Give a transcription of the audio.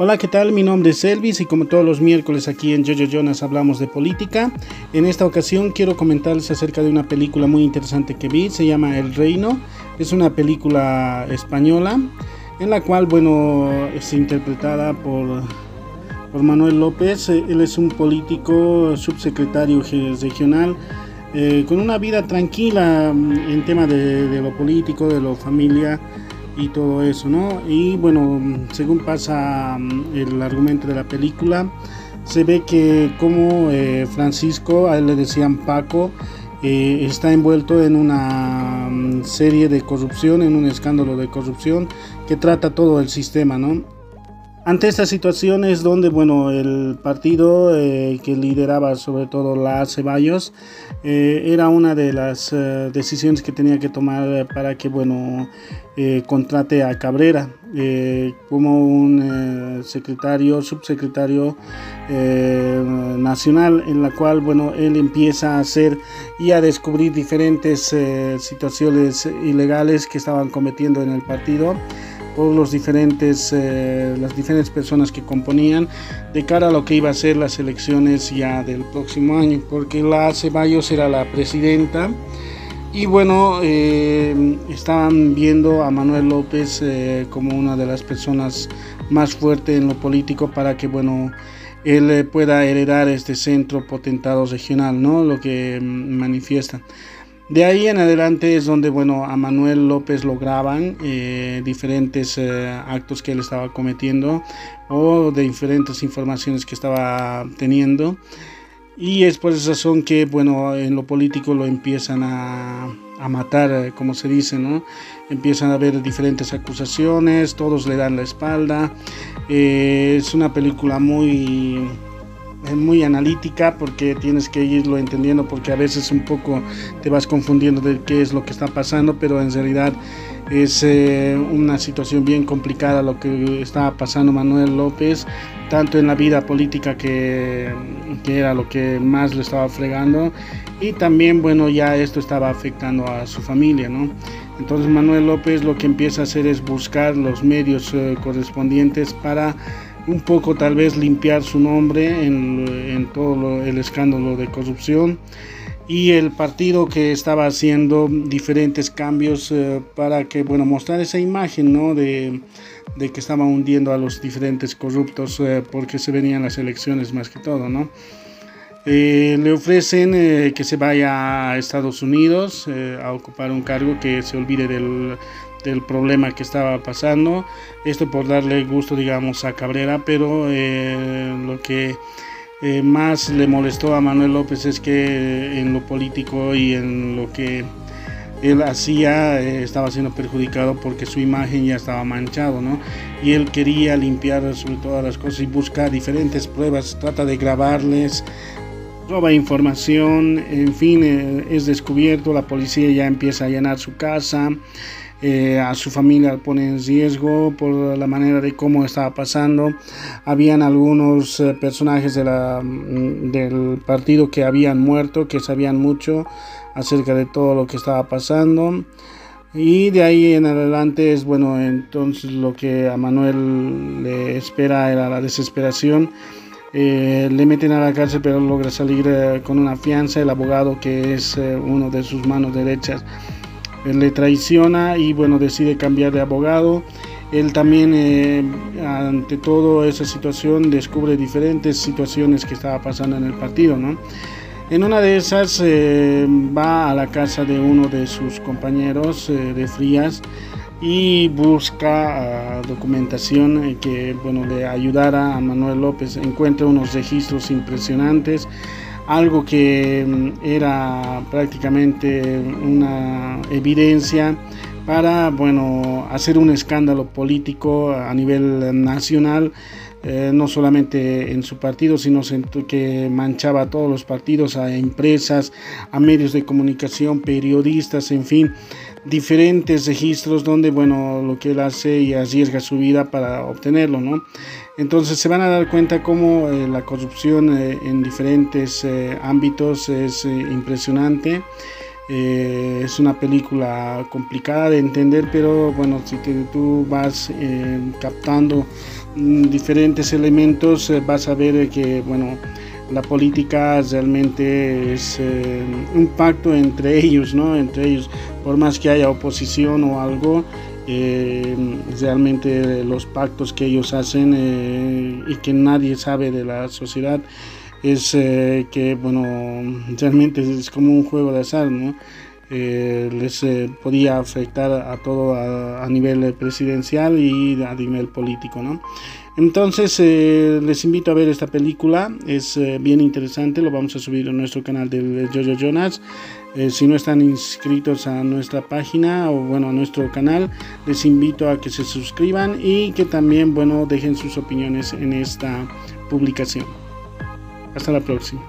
Hola, ¿qué tal? Mi nombre es Elvis y como todos los miércoles aquí en Jojo Jonas hablamos de política. En esta ocasión quiero comentarles acerca de una película muy interesante que vi, se llama El Reino. Es una película española en la cual, bueno, es interpretada por, por Manuel López. Él es un político subsecretario regional eh, con una vida tranquila en tema de, de lo político, de lo familia y todo eso, ¿no? Y bueno, según pasa mm, el argumento de la película, se ve que como eh, Francisco, a él le decían Paco, eh, está envuelto en una mm, serie de corrupción, en un escándalo de corrupción que trata todo el sistema, ¿no? Ante esta situación es donde bueno, el partido eh, que lideraba sobre todo la Ceballos eh, era una de las eh, decisiones que tenía que tomar para que bueno, contrate a Cabrera como un secretario, subsecretario nacional en la cual bueno, él empieza a hacer y a descubrir diferentes situaciones ilegales que estaban cometiendo en el partido por los diferentes, eh, las diferentes personas que componían de cara a lo que iba a ser las elecciones ya del próximo año, porque la Ceballos era la presidenta y bueno, eh, estaban viendo a Manuel López eh, como una de las personas más fuertes en lo político para que bueno, él pueda heredar este centro potentado regional, ¿no? Lo que mm, manifiestan. De ahí en adelante es donde, bueno, a Manuel López lo graban eh, diferentes eh, actos que él estaba cometiendo o de diferentes informaciones que estaba teniendo. Y es por esa razón que, bueno, en lo político lo empiezan a, a matar, eh, como se dice, ¿no? Empiezan a haber diferentes acusaciones, todos le dan la espalda. es una película muy muy analítica porque tienes que irlo entendiendo porque a veces un poco te vas confundiendo de qué es lo que está pasando, pero en realidad es eh, una situación bien complicada lo que estaba pasando Manuel López, tanto en la vida política que, que era lo que más le estaba fregando y también bueno ya esto estaba afectando a su familia, ¿no? Entonces Manuel López lo que empieza a hacer es buscar los medios eh, correspondientes para un poco tal vez limpiar su nombre en, todo el escándalo de corrupción y el partido que estaba haciendo diferentes cambios eh, para que bueno mostrar esa imagen ¿no? de, que estaba hundiendo a los diferentes corruptos eh, porque se venían las elecciones más que todo no eh, le ofrecen que se vaya a Estados Unidos a ocupar un cargo que se olvide del, del problema que estaba pasando. Esto por darle gusto, digamos, a Cabrera, pero eh, lo que eh, más le molestó a Manuel López es que en lo político y en lo que él hacía eh, estaba siendo perjudicado porque su imagen ya estaba manchado, ¿no? Y él quería limpiar sobre todas las cosas y buscar diferentes pruebas, trata de grabarles, roba información, en fin, es descubierto, la policía ya empieza a llenar su casa, eh, a su familia pone en riesgo por la manera de cómo estaba pasando. Habían algunos eh, personajes la, mm, del partido que habían muerto, que sabían mucho acerca de todo lo que estaba pasando. Y de ahí en adelante es bueno, entonces lo que a Manuel le espera era la desesperación. Eh, le meten a la cárcel pero logra salir con una fianza. El abogado que es uno de sus manos derechas le traiciona y bueno, decide cambiar de abogado. Él también, eh, ante todo esa situación, descubre diferentes situaciones que estaba pasando en el partido, ¿no? En una de esas eh, va a la casa de uno de sus compañeros eh, de Frías y busca ah, documentación que bueno, le ayudara a Manuel López. Encuentra unos registros impresionantes algo que mm, era prácticamente una evidencia para bueno hacer un escándalo político a nivel nacional eh, no solamente en su partido sino que manchaba a todos los partidos a empresas a medios de comunicación periodistas en fin diferentes registros donde bueno lo que él hace y arriesga su vida para obtenerlo no entonces se van a dar cuenta cómo eh, la corrupción eh, en diferentes eh, ámbitos es impresionante. Es una película complicada de entender, pero bueno, si tú vas captando mm, diferentes elementos, vas a ver que bueno, la política realmente es un pacto entre ellos, ¿no? Entre ellos, por más que haya oposición o algo, realmente los pactos que ellos hacen y que nadie sabe de la sociedad es eh, que, bueno, realmente es como un juego de azar, ¿no? Eh, les eh, podía afectar a todo a, nivel presidencial y a nivel político, ¿no? Entonces les invito a ver esta película, es bien interesante, lo vamos a subir a nuestro canal de Jojo Jonas. si no están inscritos a nuestra página o bueno a nuestro canal, les invito a que se suscriban y que también bueno dejen sus opiniones en esta publicación. Hasta la próxima.